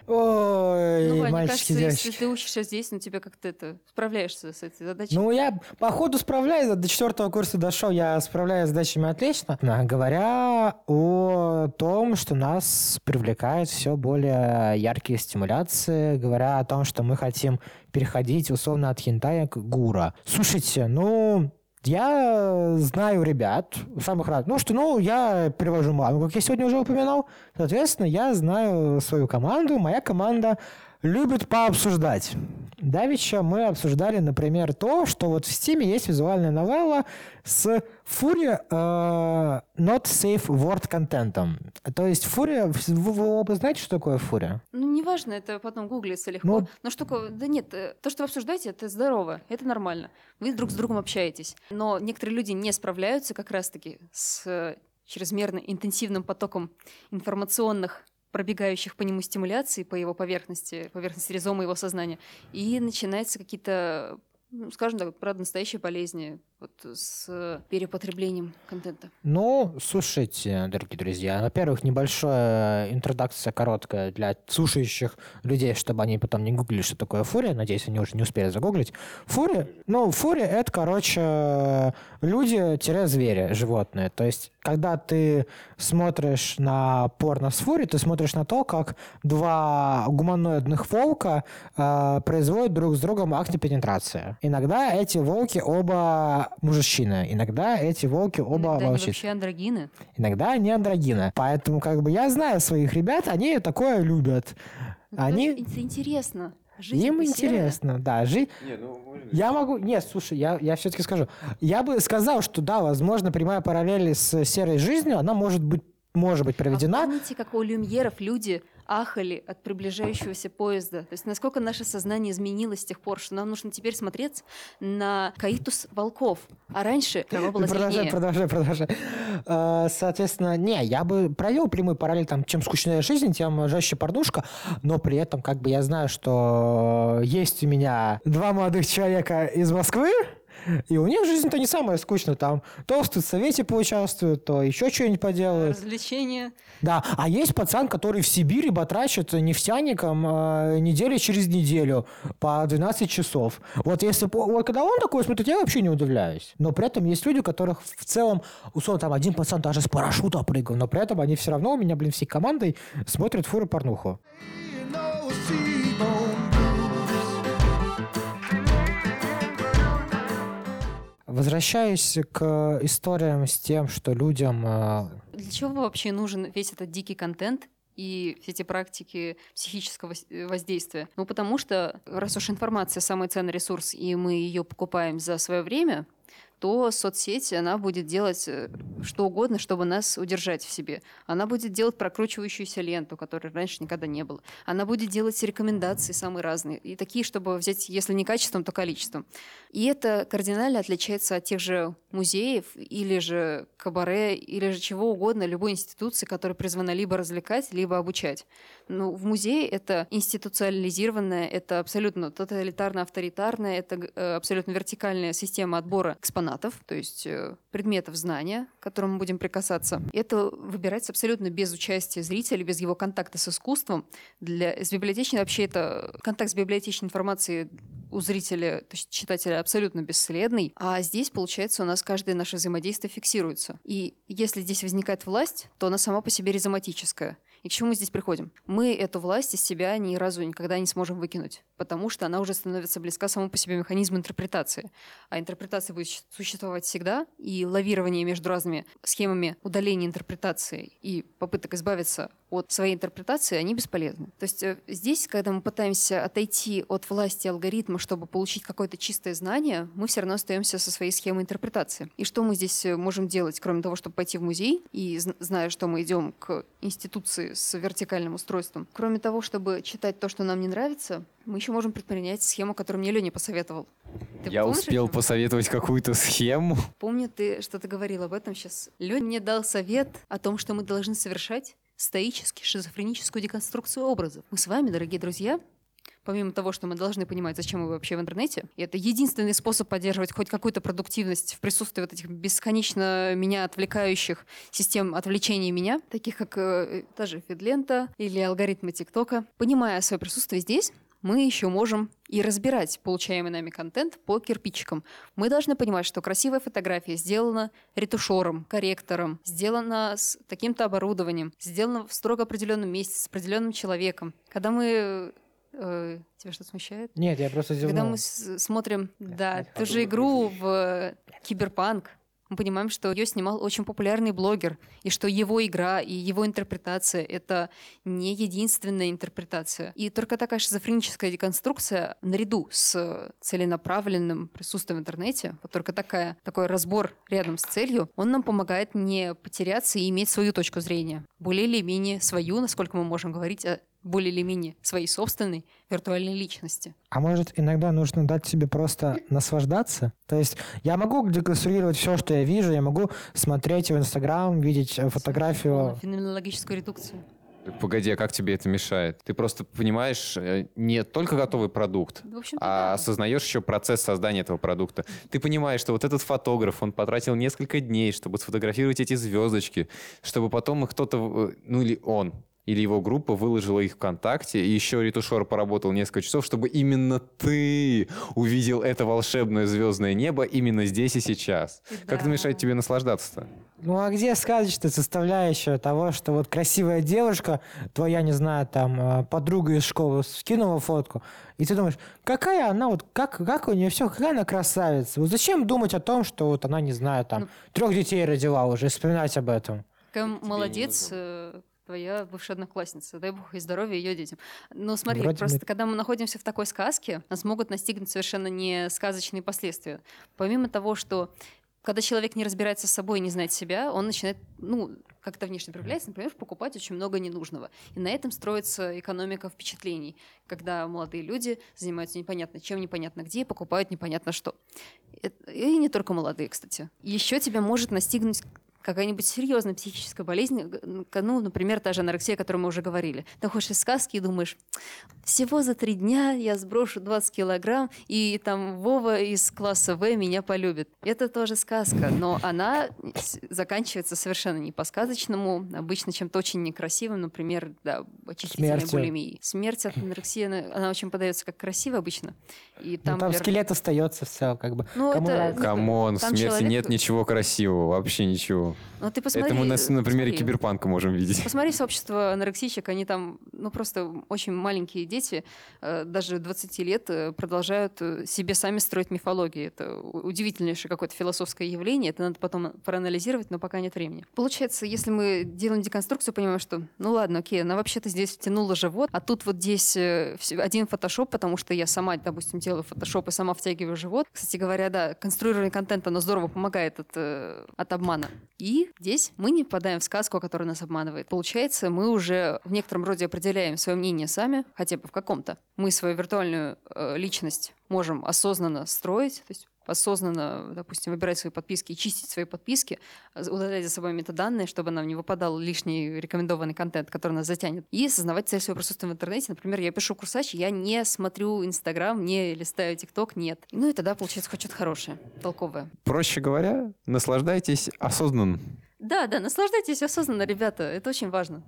Ой,
ну, Ваня,
мальчики,
кажется,
девочки.
если ты учишься здесь, ну тебе как-то это справляешься с этой задачей.
Ну, я по ходу справляюсь, до четвертого курса дошел, я справляюсь с задачами отлично. А, Говоря о том, что нас привлекают все более яркие стимуляции, говоря о том, что мы хотим переходить условно от хентая к гура. Слушайте, ну, я знаю ребят, самых разных. Ну, что, ну, я перевожу маму, как я сегодня уже упоминал. Соответственно, я знаю свою команду. Моя команда любит пообсуждать. Давеча мы обсуждали, например, то, что вот в Стиме есть визуальная новелла с фури э, not safe word контентом. То есть фурия, вы, вы- вы знаете, что такое фурия?
Ну, неважно, это потом гуглится легко.
Ну,
Но штука, да нет, э, то, что вы обсуждаете, это здорово, это нормально. Вы друг с другом общаетесь. Но некоторые люди не справляются как раз-таки с э, чрезмерно интенсивным потоком информационных пробегающих по нему стимуляций, по его поверхности, поверхности ризома его сознания. И начинаются какие-то, ну, скажем так, правда, настоящие болезни вот, с э, перепотреблением контента.
Ну, слушайте, дорогие друзья, во-первых, небольшая интродукция короткая для слушающих людей, чтобы они потом не гуглили, что такое фурия. Надеюсь, они уже не успели загуглить. Фурия, ну, фурия — это, короче, люди-звери, животные. То есть, когда ты смотришь на порно с фурией, ты смотришь на то, как два гуманоидных волка э, производят друг с другом акты пенетрации. Иногда эти волки оба мужчины, иногда эти волки оба
Иногда они
волчицы.
вообще андрогины.
Иногда они андрогины. Поэтому как бы я знаю своих ребят, они такое любят.
Ну,
Они...
Это интересно. Жизнь
Им интересно, да. Жи...
Не, ну,
Я могу... Нет, слушай, я, я все-таки скажу. Я бы сказал, что да, возможно, прямая параллель с серой жизнью, она может быть может быть
А
проведена.
помните, как у люмьеров люди ахали от приближающегося поезда? То есть насколько наше сознание изменилось с тех пор, что нам нужно теперь смотреть на каитус волков, а раньше трава была
Продолжай, продолжай, продолжай. Э, Соответственно, не, я бы провел прямую параллель, там, чем скучнее жизнь, тем жестче порнушка, но при этом, как бы, я знаю, что есть у меня два молодых человека из Москвы, И у них жизнь-то не самая скучная. Там то в студсовете поучаствуют, то еще что-нибудь поделают.
Развлечения.
Да, а есть пацан, который в Сибири батрачит нефтяником э, неделю через неделю по 12 часов. Вот если вот когда он такой смотрит, я вообще не удивляюсь. Но при этом есть люди, у которых в целом, условно, там один пацан даже с парашюта прыгал, но при этом они все равно у меня, блин, всей командой смотрят фуру порнуху. Возвращаясь к историям с тем, что людям э,
Для чего вообще нужен весь этот дикий контент и все эти практики психического воздействия? Ну, потому что, раз уж информация самый ценный ресурс, и мы ее покупаем за свое время, то соцсеть, она будет делать э, что угодно, чтобы нас удержать в себе. Она будет делать прокручивающуюся ленту, которой раньше никогда не было. Она будет делать рекомендации самые разные. И такие, чтобы взять, если не качеством, то количеством. И это кардинально отличается от тех же музеев или же кабаре, или же чего угодно, любой институции, которая призвана либо развлекать, либо обучать. Ну, в музее это институциализированное, это абсолютно тоталитарно-авторитарное, это э, абсолютно вертикальная система отбора экспонатов, то есть э, предметов знания, к которым мы будем прикасаться. Это выбирается абсолютно без участия зрителя, без его контакта с искусством. Для, с библиотечной вообще это контакт с библиотечной информацией у зрителя, то есть читателя, абсолютно бесследный. А здесь, получается, у нас каждое наше взаимодействие фиксируется. И если здесь возникает власть, то она сама по себе ризоматическая. И к чему мы здесь приходим? Мы эту власть из себя ни разу никогда не сможем выкинуть, потому что она уже становится близка самому по себе механизму интерпретации. А интерпретация будет существовать всегда, и лавирование между разными схемами удаления интерпретации и попыток избавиться от своей интерпретации, они бесполезны. То есть э, здесь, когда мы пытаемся отойти от власти алгоритма, чтобы получить какое-то чистое знание, мы все равно остаемся со своей схемой интерпретации. И что мы здесь э, можем делать, кроме того, чтобы пойти в музей и зн- зная, что мы идем к институции с вертикальным устройством, кроме того, чтобы читать то, что нам не нравится, мы еще можем предпринять схему, которую мне Леня посоветовал. Ты
Я
помнишь
успел
это?
посоветовать какую-то схему.
Помню, ты что-то говорил об этом сейчас. Леня мне дал совет о том, что мы должны совершать стоически шизофреническую деконструкцию образов. Мы с вами, дорогие друзья, помимо того, что мы должны понимать, зачем мы вообще в интернете, и это единственный способ поддерживать хоть какую-то продуктивность в присутствии вот этих бесконечно меня отвлекающих систем отвлечения меня, таких как э, та же Фидлента или алгоритмы ТикТока. Понимая свое присутствие здесь, мы еще можем и разбирать получаемый нами контент по кирпичикам. Мы должны понимать, что красивая фотография сделана ретушером, корректором, сделана с таким-то оборудованием, сделана в строго определенном месте, с определенным человеком. Когда мы... э, тебя что смущает?
Нет, я просто
Когда
зевнул.
мы с- смотрим, да,
блядь,
ту же игру в Киберпанк, мы понимаем, что ее снимал очень популярный блогер, и что его игра и его интерпретация — это не единственная интерпретация. И только такая шизофреническая деконструкция наряду с целенаправленным присутствием в интернете, вот только такая, такой разбор рядом с целью, он нам помогает не потеряться и иметь свою точку зрения. Более или менее свою, насколько мы можем говорить о более или менее своей собственной виртуальной личности.
А может, иногда нужно дать себе просто наслаждаться? То есть я могу деконструировать все, что я вижу, я могу смотреть в Инстаграм, видеть э, фотографию.
Феноменологическую редукцию.
Погоди, а как тебе это мешает? Ты просто понимаешь э, не только готовый продукт, а
да.
осознаешь еще процесс создания этого продукта. Ты понимаешь, что вот этот фотограф, он потратил несколько дней, чтобы сфотографировать эти звездочки, чтобы потом их кто-то, э, ну или он, или его группа выложила их ВКонтакте, и еще ретушер поработал несколько часов, чтобы именно ты увидел это волшебное звездное небо именно здесь и сейчас. Как это
Да.
мешает тебе наслаждаться-то?
Ну а где сказочная составляющая того, что вот красивая девушка, твоя, не знаю, там, э, подруга из школы скинула фотку, и ты думаешь, какая она, вот как, как у нее все, какая она красавица. Вот зачем думать о том, что вот она, не знаю, там,
Ну.
трех детей родила уже, и вспоминать об этом?
Молодец твоя бывшая одноклассница. Дай бог ей здоровья ее детям. Но смотри,
Вроде
просто
мы-
когда мы находимся в такой сказке, нас могут настигнуть совершенно не сказочные последствия. Помимо того, что когда человек не разбирается с собой и не знает себя, он начинает, ну, как-то внешне проявляется, например, покупать очень много ненужного. И на этом строится экономика впечатлений, когда молодые люди занимаются непонятно чем, непонятно где, и покупают непонятно что. Это- И не только молодые, кстати. Еще тебя может настигнуть какая-нибудь серьезная психическая болезнь, ну, например, та же анорексия, о которой мы уже говорили. Ты ходишь из сказки и думаешь, всего за три дня я сброшу 20 килограмм, и там Вова из класса В меня полюбит. Это тоже сказка, но она заканчивается совершенно не по-сказочному, обычно чем-то очень некрасивым, например, да, очистительной
Смертью.
булимией. Смерть от анорексии, она, она очень подается как красиво обычно. И
Там, ну, там
например,
скелет остается все, как бы.
Ну,
Кому
это-?
Come
on, в смерти
человек-
нет ничего красивого, вообще ничего.
Ну, ты посмотри,
Это мы на, на примере киберпанка можем видеть.
Посмотри сообщество анорексичек, они там, ну, просто очень маленькие дети, э, даже 20 лет, э, продолжают э, себе сами строить мифологии. Это удивительнейшее какое-то философское явление, это надо потом проанализировать, но пока нет времени. Получается, если мы делаем деконструкцию, понимаем, что, ну ладно, окей, она вообще-то здесь втянула живот, а тут вот здесь один фотошоп, потому что я сама, допустим, делаю фотошоп и сама втягиваю живот. Кстати говоря, да, конструирование контента, оно здорово помогает от, от обмана. И здесь мы не попадаем в сказку, которая нас обманывает. Получается, мы уже в некотором роде определяем свое мнение сами, хотя бы в каком-то. Мы свою виртуальную э, личность можем осознанно строить, то есть осознанно, допустим, выбирать свои подписки и чистить свои подписки, удалять за собой метаданные, чтобы нам не выпадал лишний рекомендованный контент, который нас затянет. И осознавать цель своего присутствия в интернете. Например, я пишу курсач, я не смотрю Инстаграм, не листаю ТикТок, нет. Ну и тогда получается хоть что-то хорошее, толковое.
Проще говоря, наслаждайтесь осознанно.
Да, да, наслаждайтесь осознанно, ребята, это очень важно.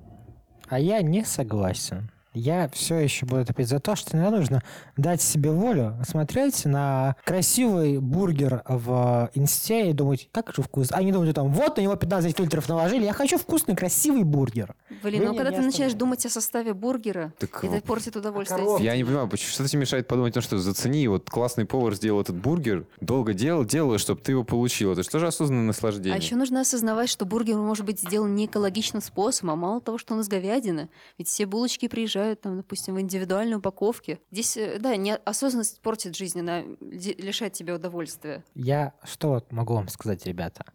А я не согласен. Я все еще буду топить за то, что иногда нужно дать себе волю, смотреть на красивый бургер в инсте и думать, как же вкусно. А не думать там, вот на него 15 фильтров наложили, я хочу вкусный красивый бургер.
Блин,
Вы
ну когда ты начинаешь думать о составе бургера,
Так,
это портит удовольствие.
коробки?
Я не понимаю, почему- что тебе мешает подумать том, что зацени, вот классный повар сделал этот бургер, долго делал, делал, чтобы ты его получил. Это что же осознанное наслаждение?
А еще нужно осознавать, что бургер может быть сделан не экологичным способом, а мало того, что он из говядины. Ведь все булочки приезжают, там, допустим, в индивидуальной упаковке. Здесь, э, да, не, осознанность портит жизнь, она лишает тебя удовольствия.
Я что могу вам сказать, ребята?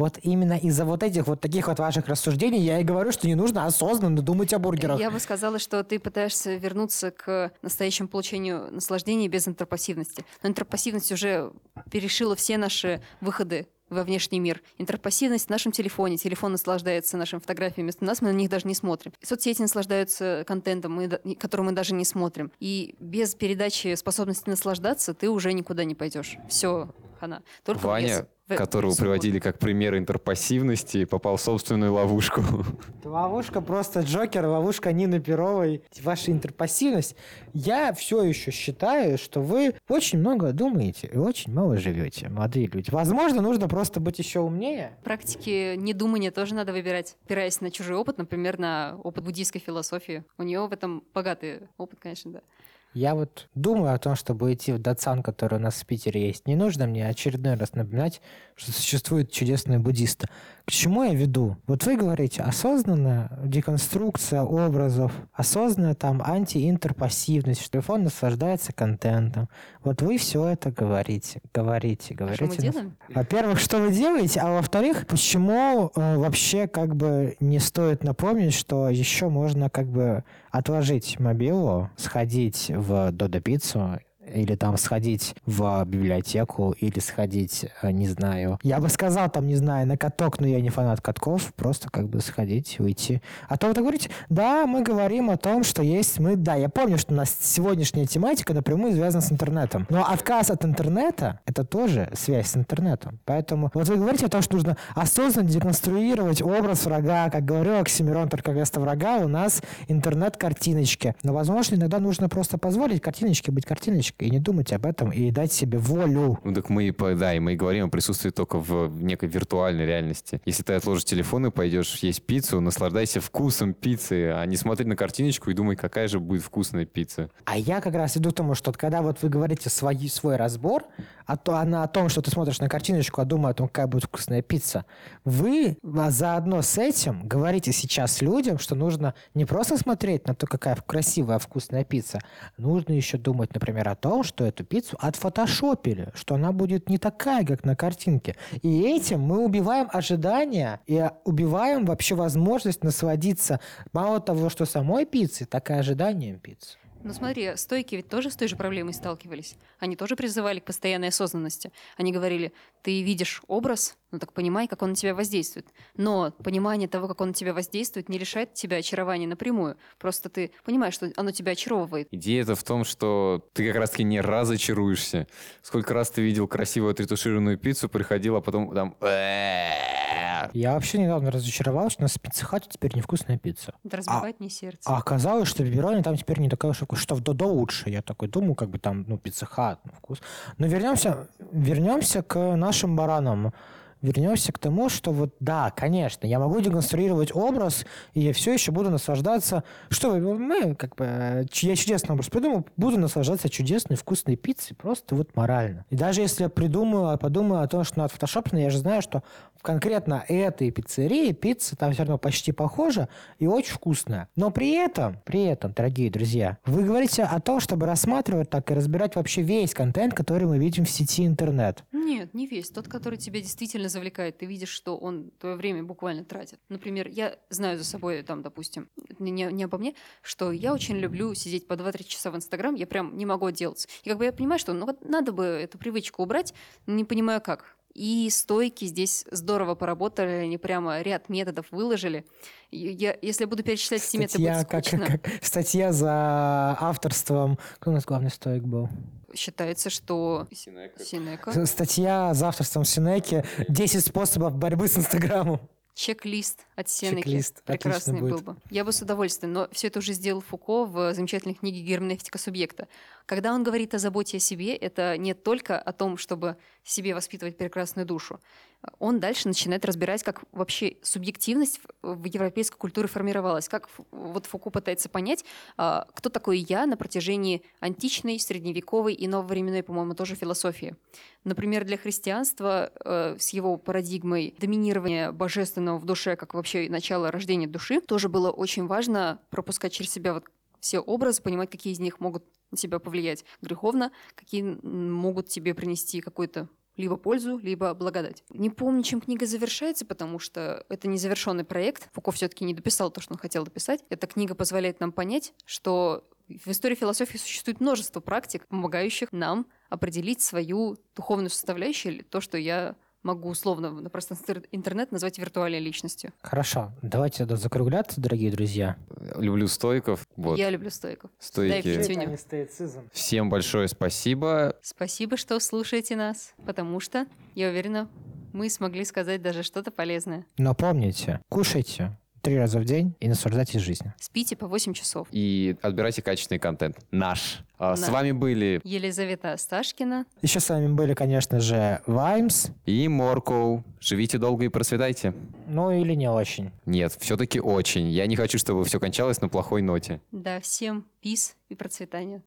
Вот именно из-за вот этих вот таких вот ваших рассуждений я и говорю, что не нужно осознанно думать о бургерах.
Я бы сказала, что ты пытаешься вернуться к настоящему получению наслаждения без интерпассивности. Но интерпассивность уже перешила все наши выходы во внешний мир. Интерпассивность в нашем телефоне. Телефон наслаждается нашими фотографиями вместо нас, мы на них даже не смотрим. Соцсети наслаждаются контентом, мы, который мы даже не смотрим. И без передачи способности наслаждаться ты уже никуда не пойдешь. Все, хана. Только
Ваня,
без-
которого приводили как пример интерпассивности, попал в собственную ловушку.
Ловушка просто Джокер, ловушка Нины Перовой. Ваша интерпассивность. Я все еще считаю, что вы очень много думаете и очень мало живете, молодые люди. Возможно, нужно просто быть еще умнее.
Практики недумания тоже надо выбирать, опираясь на чужой опыт, например, на опыт буддийской философии. У нее в этом богатый опыт, конечно, да.
Я вот думаю о том, чтобы идти в Датсан, который у нас в Питере есть. Не нужно мне очередной раз напоминать, что существуют чудесные буддисты. К чему я веду? Вот вы говорите, осознанная деконструкция образов, осознанная там антиинтерпассивность, что телефон наслаждается контентом. Вот вы все это говорите, говорите,
А
говорите.
что мы делаем?
Во-первых, что вы делаете, а во-вторых, почему э, вообще как бы не стоит напомнить, что еще можно как бы отложить мобилу, сходить в Додо Пиццу или там сходить в библиотеку, или сходить, э, не знаю. Я бы сказал, там, не знаю, на каток, но я не фанат катков, просто как бы сходить, уйти. А то вы так говорите, да, мы говорим о том, что есть мы, да, я помню, что у нас сегодняшняя тематика напрямую связана с интернетом. Но отказ от интернета — это тоже связь с интернетом. Поэтому вот вы говорите о том, что нужно осознанно деконструировать образ врага. Как говорил Оксимирон, только вместо врага у нас интернет-картиночки. Но, возможно, иногда нужно просто позволить картиночке быть картиночкой и не думать об этом, и дать себе волю.
Ну так мы да, и мы говорим о присутствии только в некой виртуальной реальности. Если ты отложишь телефон и пойдешь есть пиццу, наслаждайся вкусом пиццы, а не смотри на картиночку и думай, какая же будет вкусная пицца.
А я как раз иду к тому, что когда вот вы говорите свой, свой разбор, а то она о том, что ты смотришь на картиночку, а думаю о том, какая будет вкусная пицца, вы заодно с этим говорите сейчас людям, что нужно не просто смотреть на то, какая красивая вкусная пицца, нужно еще думать, например, о том, что эту пиццу отфотошопили, что она будет не такая, как на картинке. И этим мы убиваем ожидания и убиваем вообще возможность насладиться мало того, что самой пиццей, так и ожиданием пиццы.
Ну смотри, стойки ведь тоже с той же проблемой сталкивались. Они тоже призывали к постоянной осознанности. Они говорили, ты видишь образ, ну так понимай, как он на тебя воздействует. Но понимание того, как он на тебя воздействует, не лишает тебя очарования напрямую. Просто ты понимаешь, что оно тебя очаровывает.
Идея-то в том, что ты как раз-таки не разочаруешься. Сколько раз ты видел красивую отретушированную пиццу, приходил, а потом там... «Э-э-э».
Я вообще недавно разочаровался, что у нас в теперь невкусная пицца.
Это разбивает мне сердце.
А оказалось, что пепперони там теперь не такая уж вкус- что в Додо лучше. Я такой думаю, как бы там, ну, пицца хат, ну, вкус. Но вернемся, вернемся к нашим баранам. Вернемся к тому, что вот да, конечно, я могу деконструировать образ, и я все еще буду наслаждаться. Что вы, мы, как бы, э, я чудесный образ придумал, буду наслаждаться чудесной вкусной пиццей, просто вот морально. И даже если я придумаю, подумаю о том, что надо фотошопно, я же знаю, что в конкретно этой пиццерии пицца там все равно почти похожа и очень вкусная. Но при этом, при этом, дорогие друзья, вы говорите о том, чтобы рассматривать так и разбирать вообще весь контент, который мы видим в сети интернет.
Нет, не весь. Тот, который тебя действительно завлекает. Ты видишь, что он твое время буквально тратит. Например, я знаю за собой, там, допустим, не, не обо мне, что я очень люблю сидеть по 2-3 часа в Инстаграм, я прям не могу отделаться. И как бы я понимаю, что ну вот надо бы эту привычку убрать, не понимаю как. И стойки здесь здорово поработали, они прямо ряд методов выложили. Я, если я буду перечислять все методы,
Статья,
будет
как,
скучно.
как- статья за авторством... Кто у нас главный стоик был?
Считается, что Синека.
С- Статья за авторством Синеки «10 способов борьбы с Инстаграмом».
Чек-лист от Сенеки.
Чек-лист.
Прекрасный
Отлично
был
будет.
бы. Я бы с удовольствием, но все это уже сделал Фуко в замечательной книге «Герменевтика субъекта». Когда он говорит о заботе о себе, это не только о том, чтобы себе воспитывать прекрасную душу. Он дальше начинает разбирать, как вообще субъективность в европейской культуре формировалась, как вот Фуко пытается понять, а, кто такой я на протяжении античной, средневековой и нововременной, по-моему, тоже философии. Например, для христианства э, с его парадигмой доминирования божественного в душе, как вообще начало рождения души, тоже было очень важно пропускать через себя вот все образы, понимать, какие из них могут на тебя повлиять греховно, какие могут тебе принести какую-то либо пользу, либо благодать. Не помню, чем книга завершается, потому что это незавершенный проект. Фуко все-таки не дописал то, что он хотел дописать. Эта книга позволяет нам понять, что в истории философии существует множество практик, помогающих нам определить свою духовную составляющую, или то, что я могу условно на пространстве интернет назвать виртуальной личностью.
Хорошо, давайте тогда закругляться, дорогие друзья.
Люблю стойков. Вот.
Я люблю стойков.
Стойки. Всем большое спасибо.
Спасибо, что слушаете нас, потому что, я уверена, мы смогли сказать даже что-то полезное.
Но помните, кушайте три раза в день и наслаждайтесь жизнью.
Спите по 8 часов.
И отбирайте качественный контент. Наш. А, С вами были
Елизавета Сташкина.
Еще с вами были, конечно же, Ваймс,
и Моркоу. Живите долго и процветайте.
ну или не очень.
Нет, все-таки очень. Я не хочу, чтобы все кончалось на плохой ноте.
Да, всем пис и процветания.